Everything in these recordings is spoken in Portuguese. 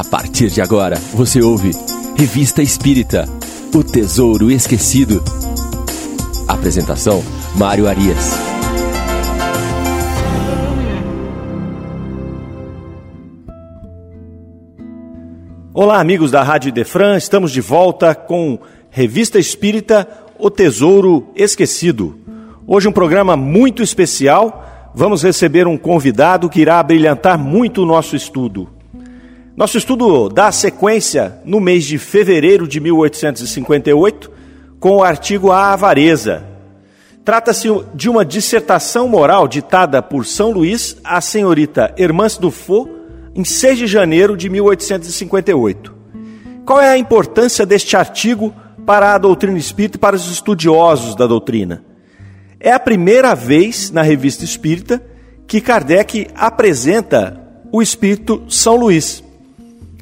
A partir de agora, você ouve Revista Espírita O Tesouro Esquecido. Apresentação: Mário Arias. Olá, amigos da Rádio Defran, estamos de volta com Revista Espírita O Tesouro Esquecido. Hoje um programa muito especial. Vamos receber um convidado que irá brilhantar muito o nosso estudo. Nosso estudo dá sequência no mês de fevereiro de 1858 com o artigo A Avareza. Trata-se de uma dissertação moral ditada por São Luís à senhorita Hermance Dufaux em 6 de janeiro de 1858. Qual é a importância deste artigo para a doutrina espírita e para os estudiosos da doutrina? É a primeira vez na revista espírita que Kardec apresenta o espírito São Luís.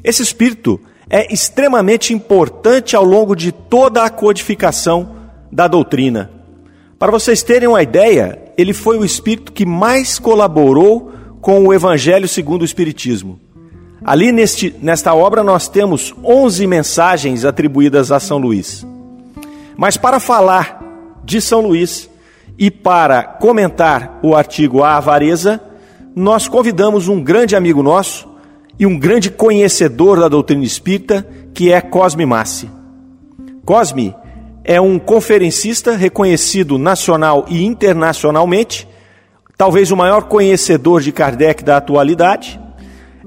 Esse espírito é extremamente importante ao longo de toda a codificação da doutrina. Para vocês terem uma ideia, ele foi o espírito que mais colaborou com o Evangelho segundo o Espiritismo. Ali neste, nesta obra nós temos 11 mensagens atribuídas a São Luís. Mas para falar de São Luís, e para comentar o artigo A Avareza, nós convidamos um grande amigo nosso e um grande conhecedor da doutrina espírita, que é Cosme Massi. Cosme é um conferencista reconhecido nacional e internacionalmente, talvez o maior conhecedor de Kardec da atualidade,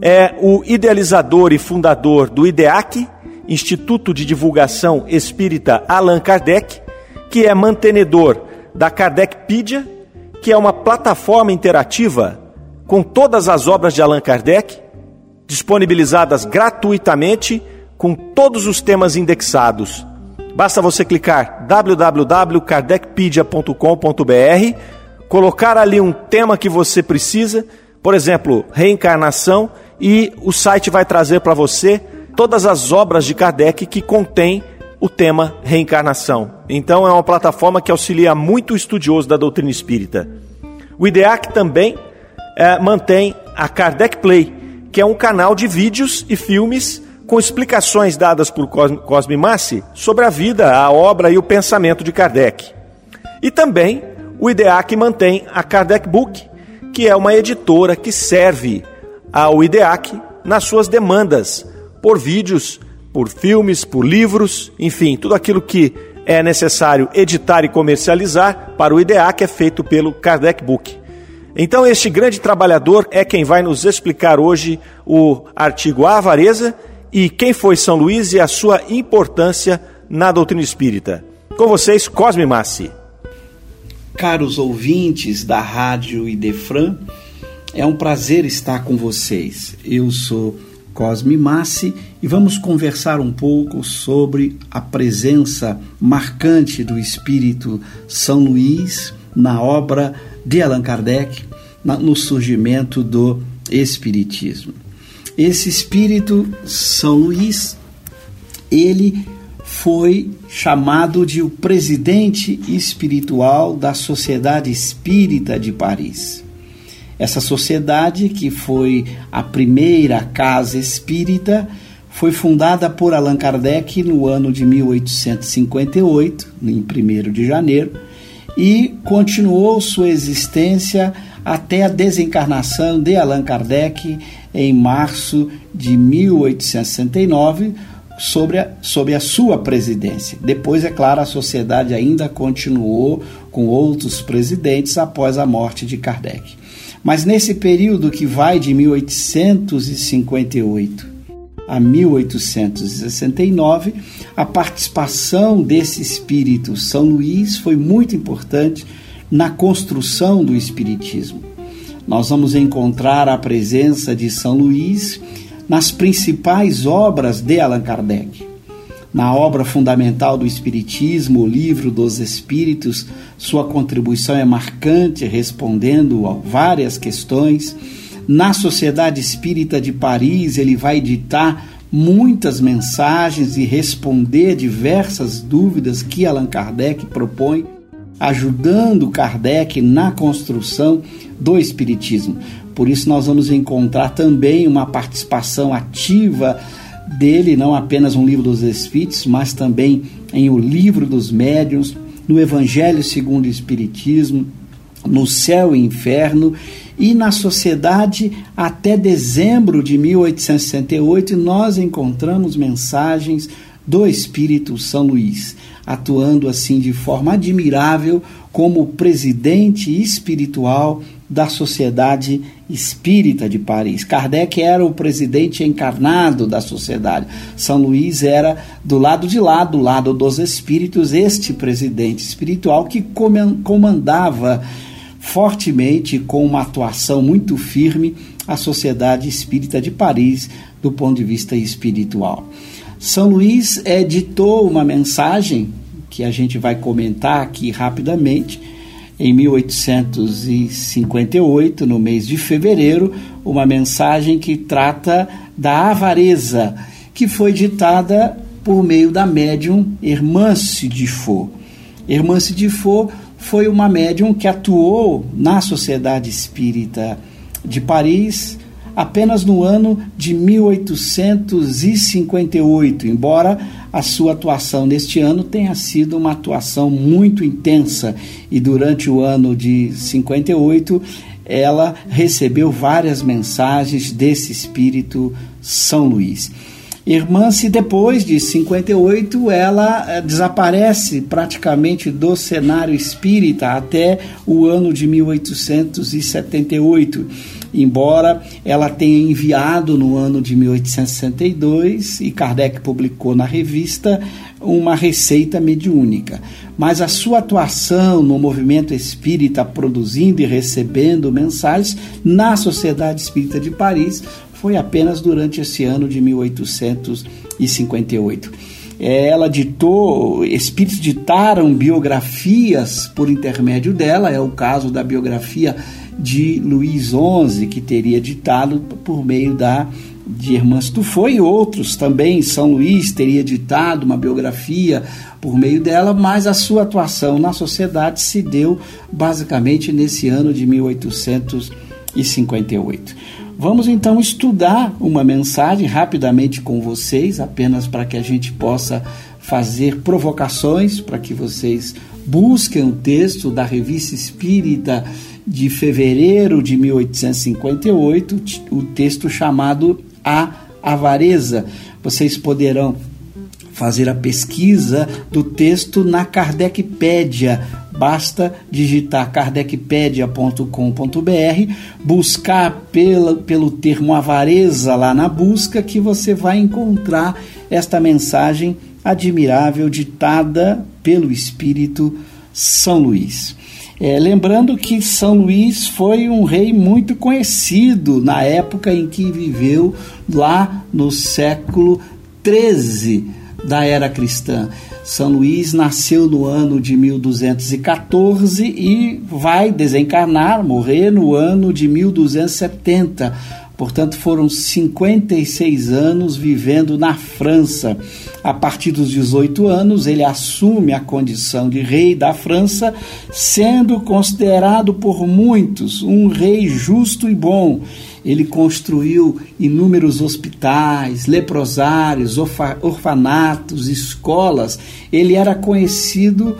é o idealizador e fundador do IDEAC, Instituto de Divulgação Espírita Allan Kardec, que é mantenedor da Kardecpedia, que é uma plataforma interativa com todas as obras de Allan Kardec, disponibilizadas gratuitamente, com todos os temas indexados. Basta você clicar www.kardecpedia.com.br, colocar ali um tema que você precisa, por exemplo, reencarnação, e o site vai trazer para você todas as obras de Kardec que contém o tema reencarnação. Então é uma plataforma que auxilia muito o estudioso da doutrina espírita. O IDEAC também é, mantém a Kardec Play, que é um canal de vídeos e filmes com explicações dadas por Cosme, Massi sobre a vida, a obra e o pensamento de Kardec. E também o IDEAC mantém a Kardec Book, que é uma editora que serve ao IDEAC nas suas demandas por vídeos por filmes, por livros, enfim, tudo aquilo que é necessário editar e comercializar para o IDEAC é feito pelo Kardec Book. Então, este grande trabalhador é quem vai nos explicar hoje o artigo A Avareza e quem foi São Luís e a sua importância na doutrina espírita. Com vocês, Cosme Massi. Caros ouvintes da Rádio Idefran, é um prazer estar com vocês. Eu sou Cosme Massi e vamos conversar um pouco sobre a presença marcante do espírito São Luís na obra de Allan Kardec, no surgimento do Espiritismo. Esse espírito, São Luís, ele foi chamado de o presidente espiritual da Sociedade Espírita de Paris. Essa sociedade, que foi a primeira casa espírita, foi fundada por Allan Kardec no ano de 1858, em 1 de janeiro, e continuou sua existência até a desencarnação de Allan Kardec em março de 1869, sobre a, sobre a sua presidência. Depois, é claro, a sociedade ainda continuou com outros presidentes após a morte de Kardec. Mas nesse período que vai de 1858 a 1869, a participação desse espírito São Luís foi muito importante na construção do espiritismo. Nós vamos encontrar a presença de São Luís nas principais obras de Allan Kardec na obra fundamental do Espiritismo, o Livro dos Espíritos, sua contribuição é marcante, respondendo a várias questões. Na Sociedade Espírita de Paris, ele vai editar muitas mensagens e responder diversas dúvidas que Allan Kardec propõe, ajudando Kardec na construção do Espiritismo. por isso nós vamos encontrar também uma participação ativa dele, não apenas no livro dos Espíritos, mas também em O Livro dos Médiuns, no Evangelho segundo o Espiritismo, no Céu e Inferno e na Sociedade até dezembro de 1868 nós encontramos mensagens do Espírito São Luís, atuando assim de forma admirável como presidente espiritual da Sociedade Espírita de Paris. Kardec era o presidente encarnado da sociedade. São Luís era do lado de lá, do lado dos espíritos, este presidente espiritual que comandava fortemente, com uma atuação muito firme, a Sociedade Espírita de Paris do ponto de vista espiritual. São Luís editou uma mensagem que a gente vai comentar aqui rapidamente em 1858, no mês de fevereiro, uma mensagem que trata da avareza, que foi ditada por meio da médium Hermance de Faux. Hermance de Faux foi uma médium que atuou na Sociedade Espírita de Paris apenas no ano de 1858, embora a sua atuação neste ano tenha sido uma atuação muito intensa e durante o ano de 58 ela recebeu várias mensagens desse espírito São Luís. Irmã-se, depois de 58, ela eh, desaparece praticamente do cenário espírita até o ano de 1878 embora ela tenha enviado no ano de 1862 e Kardec publicou na revista uma receita mediúnica. Mas a sua atuação no movimento espírita, produzindo e recebendo mensagens na Sociedade Espírita de Paris, foi apenas durante esse ano de 1858 ela ditou, espíritos ditaram biografias por intermédio dela, é o caso da biografia de Luís XI, que teria ditado por meio da de Irmãs Tufo e outros também. São Luís teria ditado uma biografia por meio dela, mas a sua atuação na sociedade se deu basicamente nesse ano de 1858. Vamos então estudar uma mensagem rapidamente com vocês, apenas para que a gente possa fazer provocações, para que vocês busquem o texto da Revista Espírita de fevereiro de 1858, o texto chamado A Avareza. Vocês poderão fazer a pesquisa do texto na Kardecpédia. Basta digitar kardecpedia.com.br, buscar pela, pelo termo avareza lá na busca, que você vai encontrar esta mensagem admirável ditada pelo Espírito São Luís. É, lembrando que São Luís foi um rei muito conhecido na época em que viveu lá no século 13 da era cristã. São Luís nasceu no ano de 1214 e vai desencarnar, morrer no ano de 1270 Portanto, foram 56 anos vivendo na França. A partir dos 18 anos, ele assume a condição de rei da França, sendo considerado por muitos um rei justo e bom. Ele construiu inúmeros hospitais, leprosários, orfanatos, escolas. Ele era conhecido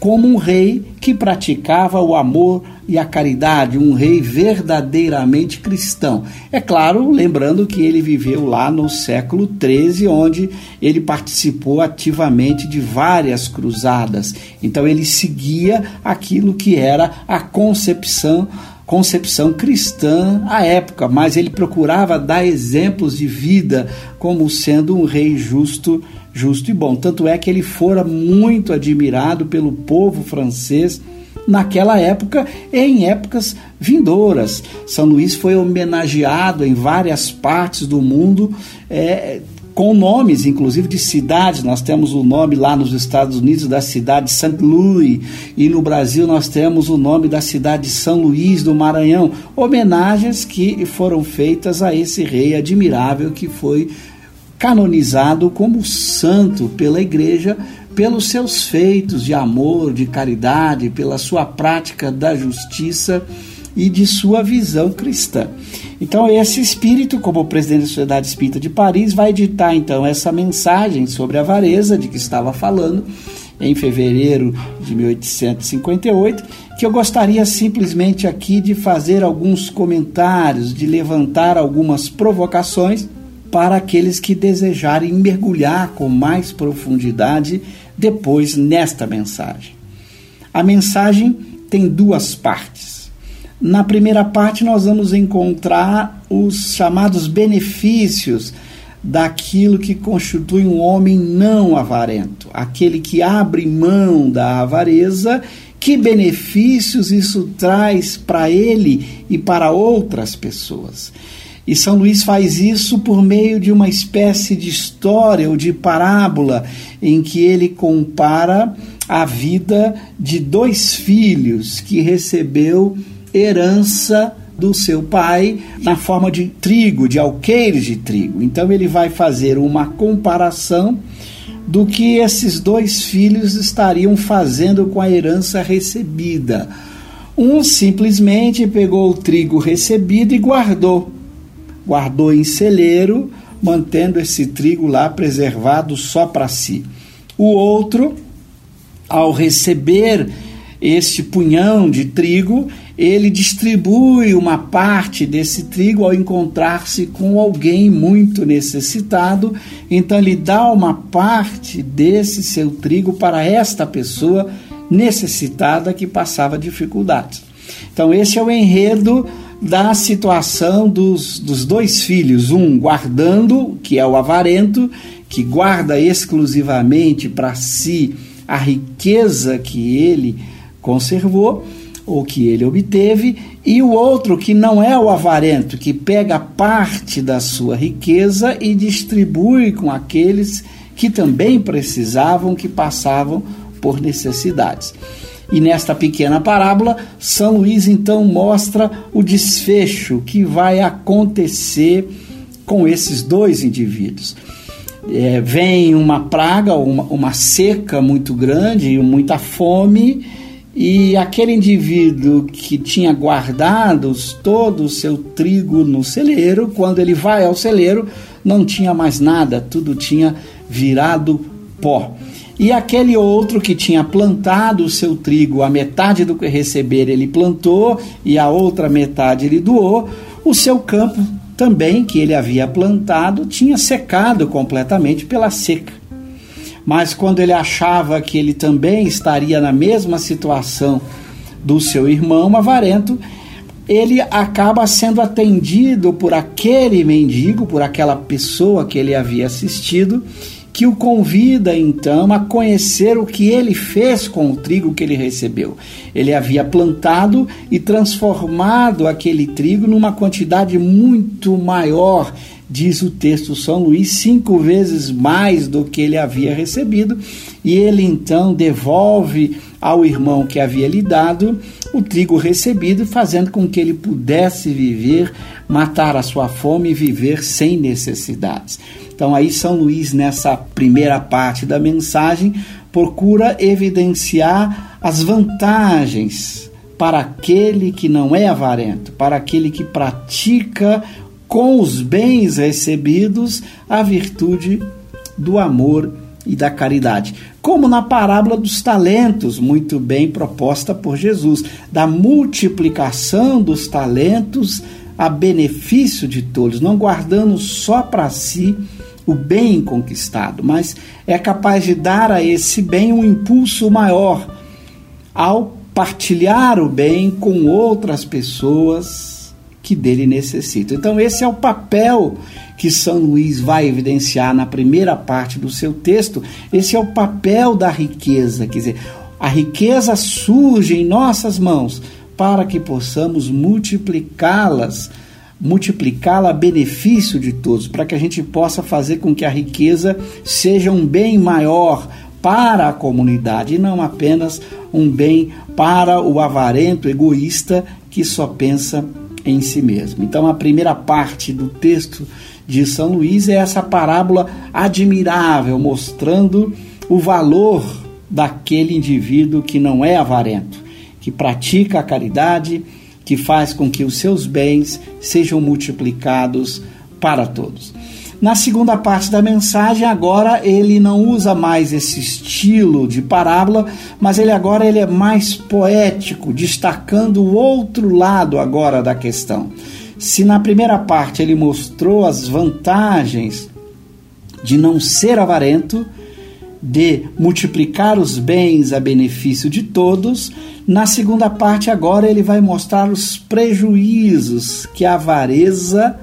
como um rei que praticava o amor e a caridade, um rei verdadeiramente cristão. É claro, lembrando que ele viveu lá no século XIII, onde ele participou ativamente de várias cruzadas. Então ele seguia aquilo que era a concepção concepção cristã à época, mas ele procurava dar exemplos de vida como sendo um rei justo, justo e bom. Tanto é que ele fora muito admirado pelo povo francês naquela época e em épocas vindouras. São Luís foi homenageado em várias partes do mundo. É, com nomes, inclusive, de cidades. Nós temos o nome lá nos Estados Unidos da cidade de St. Louis, e no Brasil nós temos o nome da cidade de São Luís do Maranhão. Homenagens que foram feitas a esse rei admirável que foi canonizado como santo pela igreja pelos seus feitos de amor, de caridade, pela sua prática da justiça e de sua visão cristã. Então, esse espírito, como presidente da Sociedade Espírita de Paris, vai editar então essa mensagem sobre a avareza de que estava falando em fevereiro de 1858, que eu gostaria simplesmente aqui de fazer alguns comentários, de levantar algumas provocações para aqueles que desejarem mergulhar com mais profundidade depois nesta mensagem. A mensagem tem duas partes. Na primeira parte, nós vamos encontrar os chamados benefícios daquilo que constitui um homem não avarento, aquele que abre mão da avareza. Que benefícios isso traz para ele e para outras pessoas? E São Luís faz isso por meio de uma espécie de história ou de parábola em que ele compara a vida de dois filhos que recebeu herança do seu pai na forma de trigo, de alqueires de trigo. Então ele vai fazer uma comparação do que esses dois filhos estariam fazendo com a herança recebida. Um simplesmente pegou o trigo recebido e guardou. Guardou em celeiro, mantendo esse trigo lá preservado só para si. O outro, ao receber este punhão de trigo, ele distribui uma parte desse trigo ao encontrar-se com alguém muito necessitado, então ele dá uma parte desse seu trigo para esta pessoa necessitada que passava dificuldades. Então, esse é o enredo da situação dos, dos dois filhos: um guardando, que é o avarento, que guarda exclusivamente para si a riqueza que ele conservou, ou que ele obteve, e o outro que não é o avarento, que pega parte da sua riqueza e distribui com aqueles que também precisavam, que passavam por necessidades. E nesta pequena parábola, São Luís então mostra o desfecho que vai acontecer com esses dois indivíduos. É, vem uma praga, uma, uma seca muito grande, muita fome, e aquele indivíduo que tinha guardado todo o seu trigo no celeiro, quando ele vai ao celeiro, não tinha mais nada, tudo tinha virado pó. E aquele outro que tinha plantado o seu trigo, a metade do que receber ele plantou e a outra metade ele doou, o seu campo também, que ele havia plantado, tinha secado completamente pela seca. Mas quando ele achava que ele também estaria na mesma situação do seu irmão avarento, ele acaba sendo atendido por aquele mendigo, por aquela pessoa que ele havia assistido, que o convida então a conhecer o que ele fez com o trigo que ele recebeu. Ele havia plantado e transformado aquele trigo numa quantidade muito maior diz o texto São Luís, cinco vezes mais do que ele havia recebido, e ele então devolve ao irmão que havia lhe dado o trigo recebido, fazendo com que ele pudesse viver, matar a sua fome e viver sem necessidades. Então, aí, São Luís, nessa primeira parte da mensagem, procura evidenciar as vantagens para aquele que não é avarento, para aquele que pratica com os bens recebidos a virtude do amor e da caridade. Como na parábola dos talentos, muito bem proposta por Jesus, da multiplicação dos talentos a benefício de todos, não guardando só para si o bem conquistado, mas é capaz de dar a esse bem um impulso maior ao partilhar o bem com outras pessoas que dele necessita. Então, esse é o papel que São Luís vai evidenciar na primeira parte do seu texto. Esse é o papel da riqueza, quer dizer, a riqueza surge em nossas mãos para que possamos multiplicá-las, multiplicá-la a benefício de todos, para que a gente possa fazer com que a riqueza seja um bem maior para a comunidade e não apenas um bem para o avarento egoísta que só pensa em si mesmo. Então, a primeira parte do texto de São Luís é essa parábola admirável, mostrando o valor daquele indivíduo que não é avarento, que pratica a caridade, que faz com que os seus bens sejam multiplicados para todos. Na segunda parte da mensagem, agora ele não usa mais esse estilo de parábola, mas ele agora ele é mais poético, destacando o outro lado agora da questão. Se na primeira parte ele mostrou as vantagens de não ser avarento, de multiplicar os bens a benefício de todos, na segunda parte agora ele vai mostrar os prejuízos que a avareza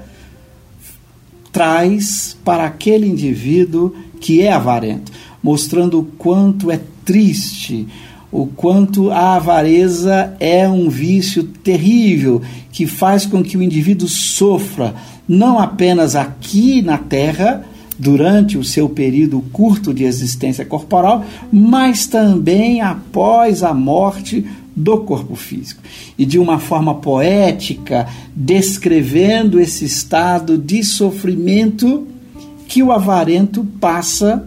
traz para aquele indivíduo que é avarento, mostrando o quanto é triste, o quanto a avareza é um vício terrível que faz com que o indivíduo sofra, não apenas aqui na terra, durante o seu período curto de existência corporal, mas também após a morte do corpo físico. E de uma forma poética, descrevendo esse estado de sofrimento que o avarento passa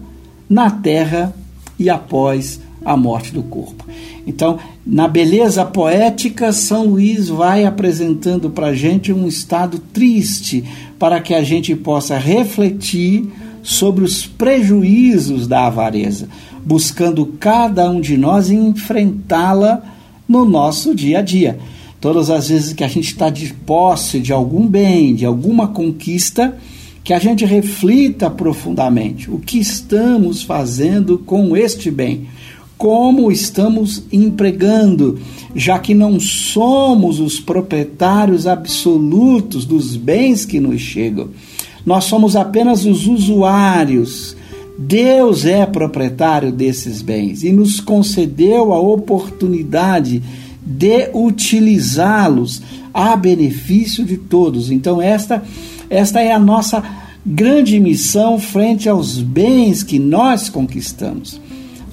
na terra e após a morte do corpo. Então, na beleza poética, São Luís vai apresentando para a gente um estado triste, para que a gente possa refletir sobre os prejuízos da avareza, buscando cada um de nós enfrentá-la no nosso dia a dia. Todas as vezes que a gente está de posse de algum bem, de alguma conquista, que a gente reflita profundamente o que estamos fazendo com este bem, como estamos empregando, já que não somos os proprietários absolutos dos bens que nos chegam. Nós somos apenas os usuários. Deus é proprietário desses bens e nos concedeu a oportunidade de utilizá-los a benefício de todos. Então, esta, esta é a nossa grande missão frente aos bens que nós conquistamos.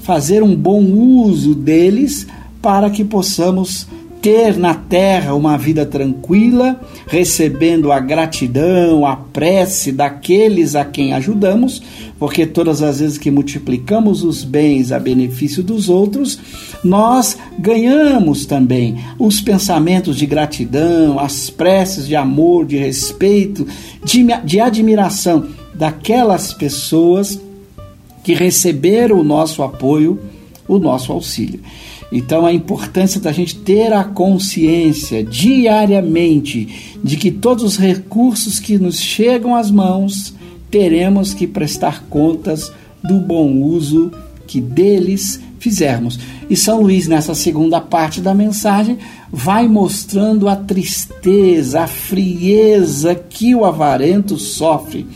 Fazer um bom uso deles para que possamos ter na terra uma vida tranquila, recebendo a gratidão, a prece daqueles a quem ajudamos, porque todas as vezes que multiplicamos os bens a benefício dos outros, nós ganhamos também os pensamentos de gratidão, as preces de amor, de respeito, de, de admiração daquelas pessoas que receberam o nosso apoio, o nosso auxílio. Então, a importância da gente ter a consciência diariamente de que todos os recursos que nos chegam às mãos teremos que prestar contas do bom uso que deles fizermos. E São Luís, nessa segunda parte da mensagem, vai mostrando a tristeza, a frieza que o avarento sofre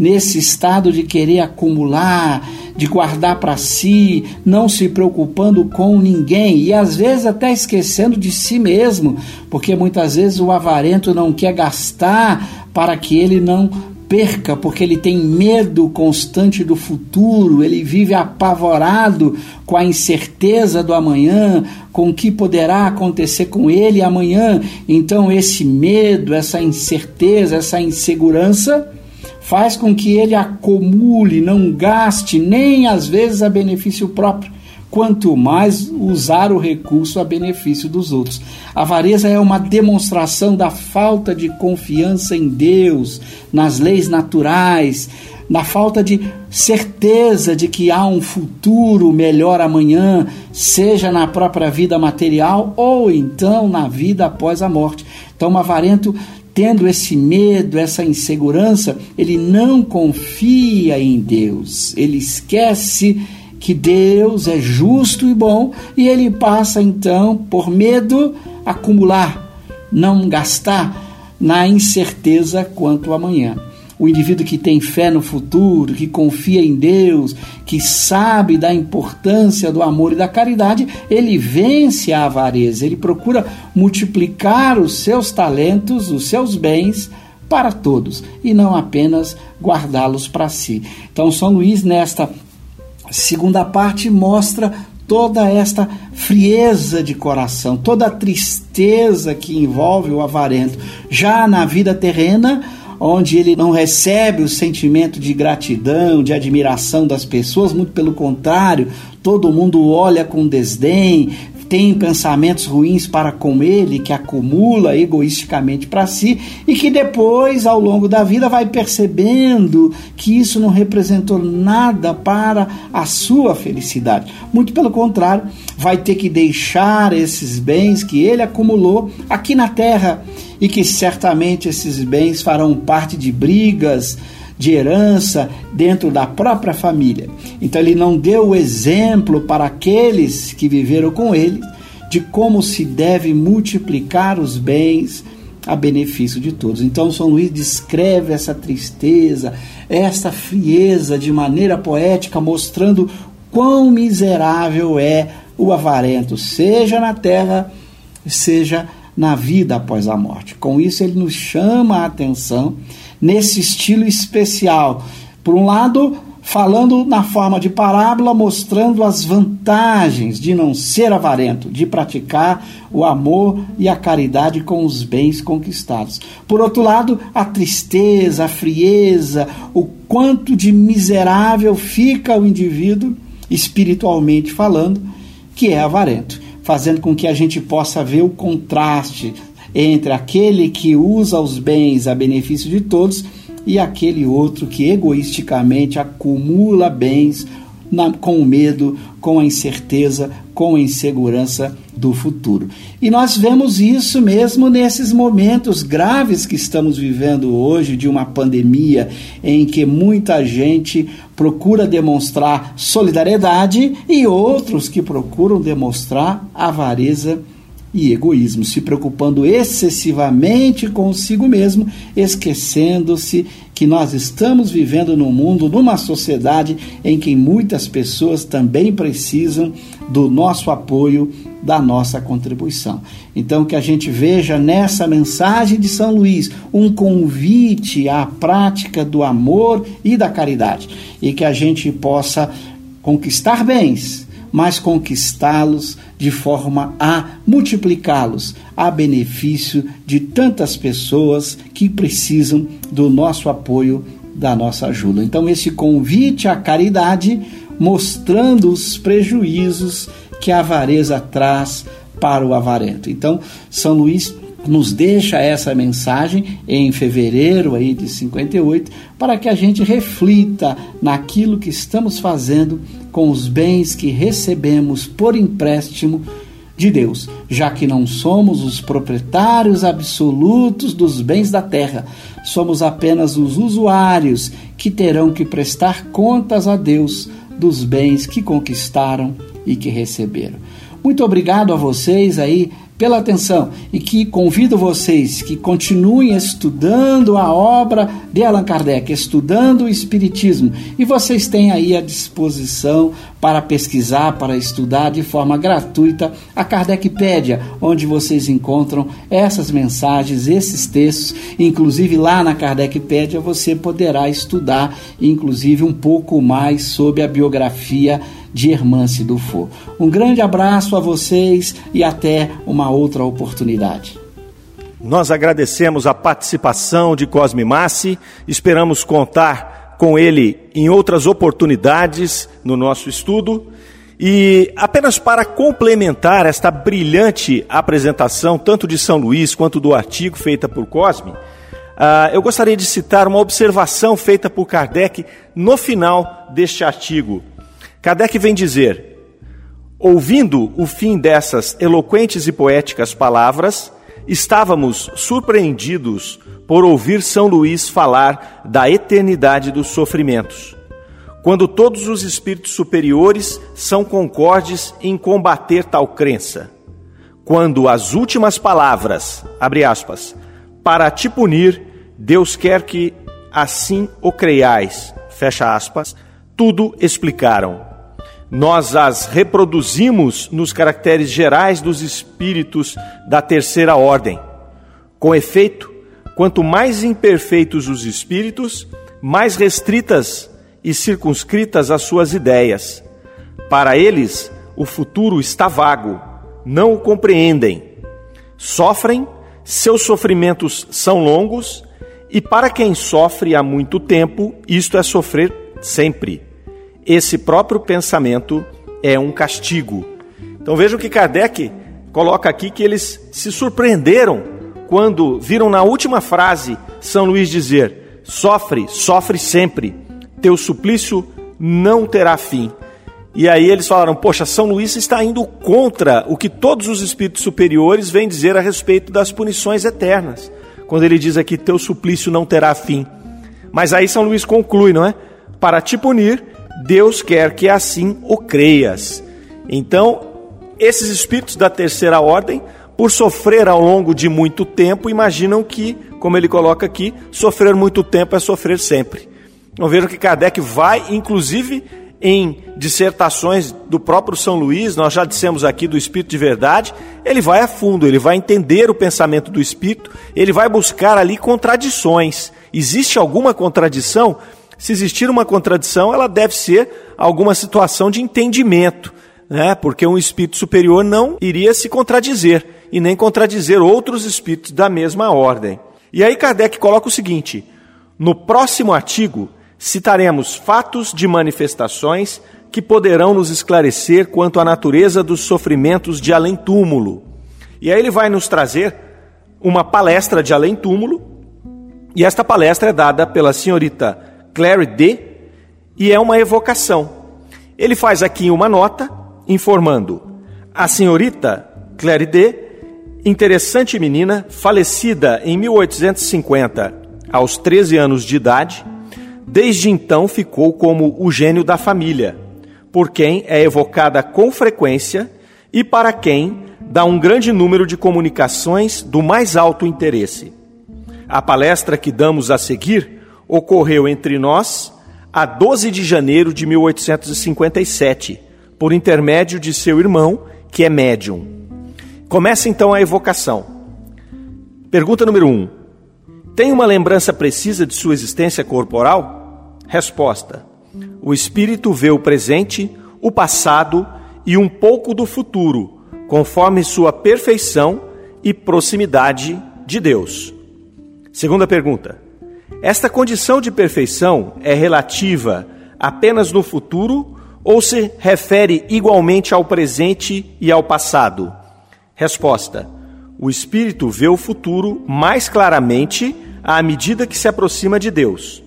nesse estado de querer acumular, de guardar para si, não se preocupando com ninguém e às vezes até esquecendo de si mesmo, porque muitas vezes o avarento não quer gastar para que ele não perca, porque ele tem medo constante do futuro, ele vive apavorado com a incerteza do amanhã, com o que poderá acontecer com ele amanhã. Então, esse medo, essa incerteza, essa insegurança faz com que ele acumule, não gaste nem às vezes a benefício próprio, quanto mais usar o recurso a benefício dos outros. A avareza é uma demonstração da falta de confiança em Deus, nas leis naturais, na falta de certeza de que há um futuro melhor amanhã, seja na própria vida material ou então na vida após a morte. Então, o avarento tendo esse medo, essa insegurança, ele não confia em Deus. Ele esquece que Deus é justo e bom e ele passa então, por medo, acumular, não gastar na incerteza quanto amanhã o indivíduo que tem fé no futuro, que confia em Deus, que sabe da importância do amor e da caridade, ele vence a avareza, ele procura multiplicar os seus talentos, os seus bens para todos e não apenas guardá-los para si. Então, São Luís, nesta segunda parte, mostra toda esta frieza de coração, toda a tristeza que envolve o avarento. Já na vida terrena, onde ele não recebe o sentimento de gratidão, de admiração das pessoas, muito pelo contrário, todo mundo olha com desdém, tem pensamentos ruins para com ele, que acumula egoisticamente para si e que depois, ao longo da vida, vai percebendo que isso não representou nada para a sua felicidade. Muito pelo contrário, vai ter que deixar esses bens que ele acumulou aqui na terra e que certamente esses bens farão parte de brigas de herança dentro da própria família. Então ele não deu o exemplo para aqueles que viveram com ele de como se deve multiplicar os bens a benefício de todos. Então São Luís descreve essa tristeza, essa frieza de maneira poética, mostrando quão miserável é o avarento, seja na terra, seja na vida após a morte. Com isso, ele nos chama a atenção nesse estilo especial. Por um lado, falando na forma de parábola, mostrando as vantagens de não ser avarento, de praticar o amor e a caridade com os bens conquistados. Por outro lado, a tristeza, a frieza, o quanto de miserável fica o indivíduo, espiritualmente falando, que é avarento, fazendo com que a gente possa ver o contraste entre aquele que usa os bens a benefício de todos e aquele outro que egoisticamente acumula bens na, com o medo, com a incerteza, com a insegurança do futuro. E nós vemos isso mesmo nesses momentos graves que estamos vivendo hoje, de uma pandemia em que muita gente procura demonstrar solidariedade e outros que procuram demonstrar avareza e egoísmo, se preocupando excessivamente consigo mesmo, esquecendo-se que nós estamos vivendo num mundo, numa sociedade em que muitas pessoas também precisam do nosso apoio, da nossa contribuição. Então, que a gente veja nessa mensagem de São Luís um convite à prática do amor e da caridade, e que a gente possa conquistar bens mas conquistá-los de forma a multiplicá-los a benefício de tantas pessoas que precisam do nosso apoio, da nossa ajuda. Então, esse convite à caridade mostrando os prejuízos que a avareza traz para o avarento. Então, São Luís nos deixa essa mensagem em fevereiro aí de 58 para que a gente reflita naquilo que estamos fazendo com os bens que recebemos por empréstimo de Deus, já que não somos os proprietários absolutos dos bens da terra, somos apenas os usuários que terão que prestar contas a Deus dos bens que conquistaram e que receberam. Muito obrigado a vocês aí pela atenção e que convido vocês que continuem estudando a obra de Allan Kardec, estudando o Espiritismo. E vocês têm aí à disposição para pesquisar, para estudar de forma gratuita a Kardecpédia, onde vocês encontram essas mensagens, esses textos. Inclusive lá na Kardecpédia você poderá estudar, inclusive, um pouco mais sobre a biografia de Hermance Dufour. Um grande abraço a vocês e até uma outra oportunidade. Nós agradecemos a participação de Cosme Massi, esperamos contar com ele em outras oportunidades no nosso estudo. E apenas para complementar esta brilhante apresentação, tanto de São Luís quanto do artigo feita por Cosme, uh, eu gostaria de citar uma observação feita por Kardec no final deste artigo, Kardec vem dizer: ouvindo o fim dessas eloquentes e poéticas palavras, estávamos surpreendidos por ouvir São Luís falar da eternidade dos sofrimentos, quando todos os espíritos superiores são concordes em combater tal crença. Quando as últimas palavras, abre aspas, para te punir, Deus quer que assim o creiais, fecha aspas, tudo explicaram nós as reproduzimos nos caracteres gerais dos espíritos da terceira ordem. Com efeito, quanto mais imperfeitos os espíritos, mais restritas e circunscritas as suas ideias. Para eles, o futuro está vago, não o compreendem. Sofrem, seus sofrimentos são longos, e para quem sofre há muito tempo, isto é sofrer sempre esse próprio pensamento é um castigo. Então vejam que Kardec coloca aqui que eles se surpreenderam quando viram na última frase São Luís dizer: sofre, sofre sempre, teu suplício não terá fim. E aí eles falaram: Poxa, São Luís está indo contra o que todos os espíritos superiores vêm dizer a respeito das punições eternas. Quando ele diz aqui: Teu suplício não terá fim. Mas aí São Luís conclui, não é? Para te punir, Deus quer que assim o creias. Então, esses espíritos da terceira ordem, por sofrer ao longo de muito tempo, imaginam que, como ele coloca aqui, sofrer muito tempo é sofrer sempre. Então vejam que Kardec vai, inclusive, em dissertações do próprio São Luís, nós já dissemos aqui do Espírito de Verdade, ele vai a fundo, ele vai entender o pensamento do Espírito, ele vai buscar ali contradições. Existe alguma contradição? Se existir uma contradição, ela deve ser alguma situação de entendimento, né? porque um espírito superior não iria se contradizer e nem contradizer outros espíritos da mesma ordem. E aí Kardec coloca o seguinte: no próximo artigo citaremos fatos de manifestações que poderão nos esclarecer quanto à natureza dos sofrimentos de além-túmulo. E aí ele vai nos trazer uma palestra de além-túmulo, e esta palestra é dada pela senhorita Clary D, e é uma evocação. Ele faz aqui uma nota informando: a senhorita Clary D, interessante menina, falecida em 1850, aos 13 anos de idade, Desde então ficou como o gênio da família, por quem é evocada com frequência e para quem dá um grande número de comunicações do mais alto interesse. A palestra que damos a seguir ocorreu entre nós a 12 de janeiro de 1857, por intermédio de seu irmão, que é médium. Começa então a evocação. Pergunta número 1. Um, tem uma lembrança precisa de sua existência corporal? Resposta: O espírito vê o presente, o passado e um pouco do futuro, conforme sua perfeição e proximidade de Deus. Segunda pergunta: Esta condição de perfeição é relativa apenas no futuro ou se refere igualmente ao presente e ao passado? Resposta: O espírito vê o futuro mais claramente à medida que se aproxima de Deus.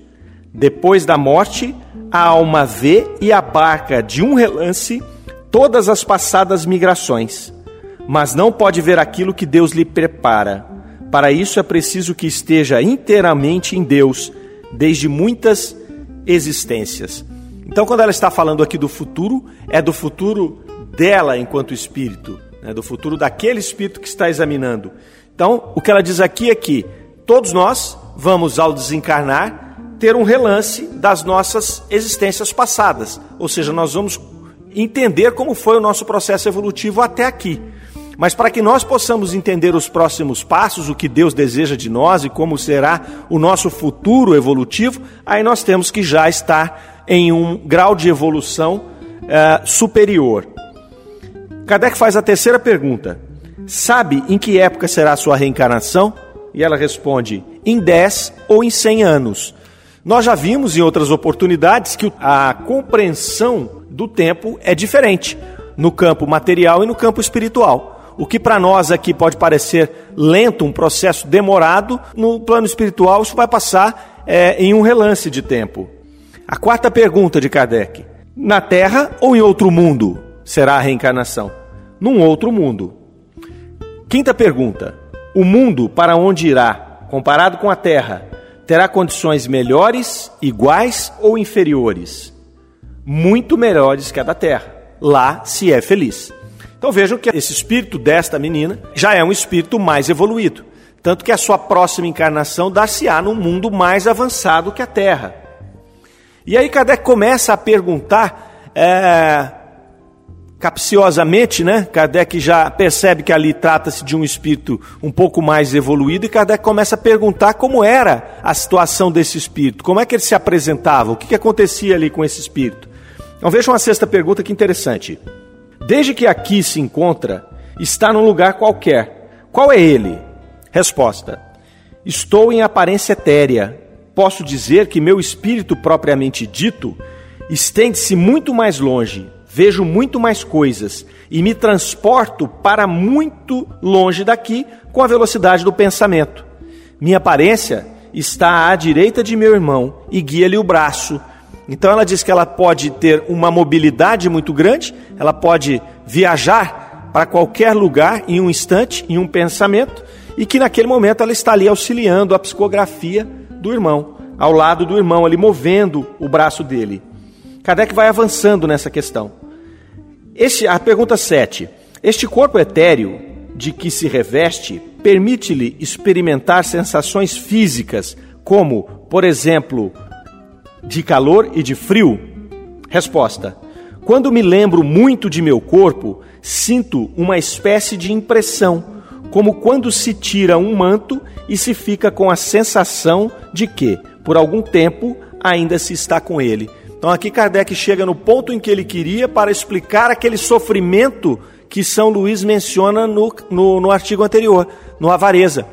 Depois da morte, a alma vê e abarca de um relance todas as passadas migrações, mas não pode ver aquilo que Deus lhe prepara. Para isso é preciso que esteja inteiramente em Deus, desde muitas existências. Então, quando ela está falando aqui do futuro, é do futuro dela enquanto espírito, né? do futuro daquele espírito que está examinando. Então, o que ela diz aqui é que todos nós vamos, ao desencarnar, ter um relance das nossas existências passadas. Ou seja, nós vamos entender como foi o nosso processo evolutivo até aqui. Mas para que nós possamos entender os próximos passos, o que Deus deseja de nós e como será o nosso futuro evolutivo, aí nós temos que já estar em um grau de evolução uh, superior. Kardec faz a terceira pergunta: Sabe em que época será a sua reencarnação? E ela responde: em 10 ou em 100 anos. Nós já vimos em outras oportunidades que a compreensão do tempo é diferente no campo material e no campo espiritual. O que para nós aqui pode parecer lento, um processo demorado, no plano espiritual isso vai passar é, em um relance de tempo. A quarta pergunta de Kardec: na Terra ou em outro mundo será a reencarnação? Num outro mundo. Quinta pergunta: o mundo para onde irá, comparado com a Terra, terá condições melhores, iguais ou inferiores? Muito melhores que a da terra. Lá se é feliz. Então vejam que esse espírito desta menina já é um espírito mais evoluído. Tanto que a sua próxima encarnação dar-se-á num mundo mais avançado que a Terra. E aí Kardec começa a perguntar é, capciosamente, né? Kardec já percebe que ali trata-se de um espírito um pouco mais evoluído e Kardec começa a perguntar como era a situação desse espírito, como é que ele se apresentava, o que, que acontecia ali com esse espírito. Então veja uma sexta pergunta que interessante. Desde que aqui se encontra, está num lugar qualquer. Qual é ele? Resposta: Estou em aparência etérea. Posso dizer que meu espírito propriamente dito estende-se muito mais longe vejo muito mais coisas e me transporto para muito longe daqui com a velocidade do pensamento. Minha aparência está à direita de meu irmão e guia-lhe o braço. Então ela diz que ela pode ter uma mobilidade muito grande, ela pode viajar para qualquer lugar em um instante, em um pensamento, e que naquele momento ela está ali auxiliando a psicografia do irmão, ao lado do irmão, ali movendo o braço dele. Kardec vai avançando nessa questão. Este, a pergunta 7. Este corpo etéreo de que se reveste permite-lhe experimentar sensações físicas, como, por exemplo, de calor e de frio? Resposta: Quando me lembro muito de meu corpo, sinto uma espécie de impressão, como quando se tira um manto e se fica com a sensação de que, por algum tempo, ainda se está com ele. Então aqui Kardec chega no ponto em que ele queria para explicar aquele sofrimento que São Luís menciona no, no, no artigo anterior, no avareza.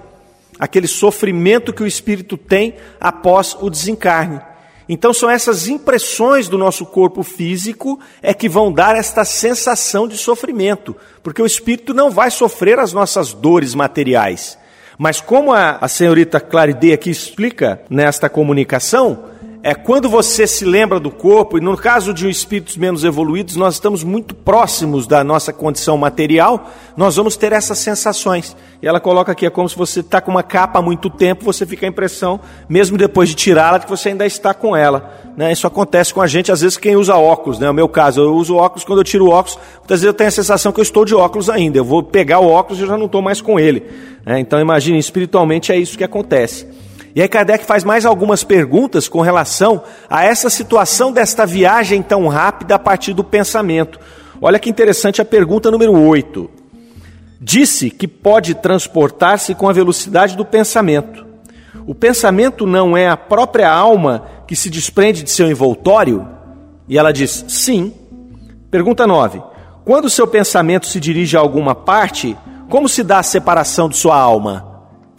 Aquele sofrimento que o espírito tem após o desencarne. Então são essas impressões do nosso corpo físico é que vão dar esta sensação de sofrimento, porque o espírito não vai sofrer as nossas dores materiais. Mas como a, a senhorita Claridê aqui explica nesta comunicação, é quando você se lembra do corpo, e no caso de espíritos menos evoluídos, nós estamos muito próximos da nossa condição material, nós vamos ter essas sensações. E ela coloca aqui, é como se você está com uma capa há muito tempo, você fica a impressão, mesmo depois de tirá-la, que você ainda está com ela. Né? Isso acontece com a gente, às vezes, quem usa óculos. Né? No meu caso, eu uso óculos, quando eu tiro o óculos, muitas vezes eu tenho a sensação que eu estou de óculos ainda. Eu vou pegar o óculos e eu já não estou mais com ele. Né? Então, imagine, espiritualmente é isso que acontece. E aí Kardec faz mais algumas perguntas com relação a essa situação desta viagem tão rápida a partir do pensamento. Olha que interessante a pergunta número 8. Disse que pode transportar-se com a velocidade do pensamento. O pensamento não é a própria alma que se desprende de seu envoltório? E ela diz: sim. Pergunta 9. Quando seu pensamento se dirige a alguma parte, como se dá a separação de sua alma?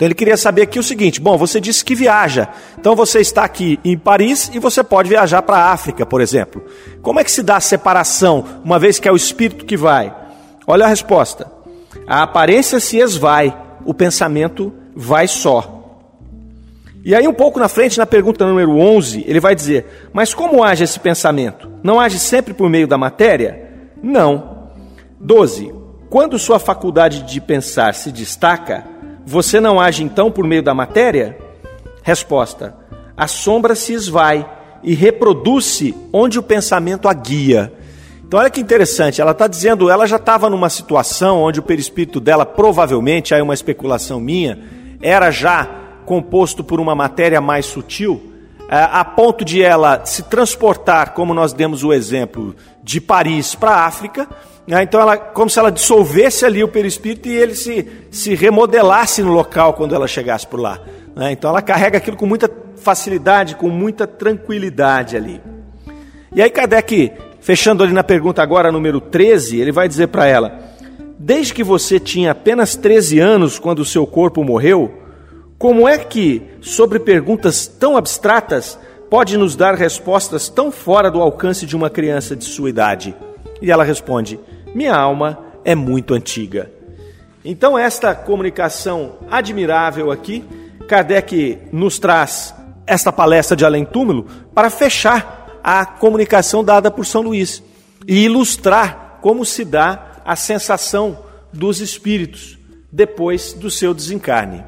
Então ele queria saber aqui o seguinte: bom, você disse que viaja, então você está aqui em Paris e você pode viajar para a África, por exemplo. Como é que se dá a separação, uma vez que é o espírito que vai? Olha a resposta: a aparência se esvai, o pensamento vai só. E aí, um pouco na frente, na pergunta número 11, ele vai dizer: Mas como age esse pensamento? Não age sempre por meio da matéria? Não. 12. Quando sua faculdade de pensar se destaca, você não age então por meio da matéria? Resposta: a sombra se esvai e reproduz-se onde o pensamento a guia. Então, olha que interessante, ela está dizendo, ela já estava numa situação onde o perispírito dela, provavelmente, aí uma especulação minha, era já composto por uma matéria mais sutil, é, a ponto de ela se transportar, como nós demos o exemplo, de Paris para a África? Então, ela, como se ela dissolvesse ali o perispírito e ele se, se remodelasse no local quando ela chegasse por lá. Né? Então, ela carrega aquilo com muita facilidade, com muita tranquilidade ali. E aí, Kardec, fechando ali na pergunta agora, número 13, ele vai dizer para ela: Desde que você tinha apenas 13 anos quando o seu corpo morreu, como é que, sobre perguntas tão abstratas, pode nos dar respostas tão fora do alcance de uma criança de sua idade? E ela responde: Minha alma é muito antiga. Então, esta comunicação admirável aqui, Kardec nos traz esta palestra de Além Túmulo para fechar a comunicação dada por São Luís e ilustrar como se dá a sensação dos espíritos depois do seu desencarne.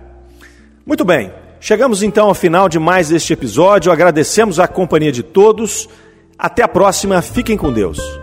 Muito bem, chegamos então ao final de mais este episódio. Agradecemos a companhia de todos. Até a próxima, fiquem com Deus.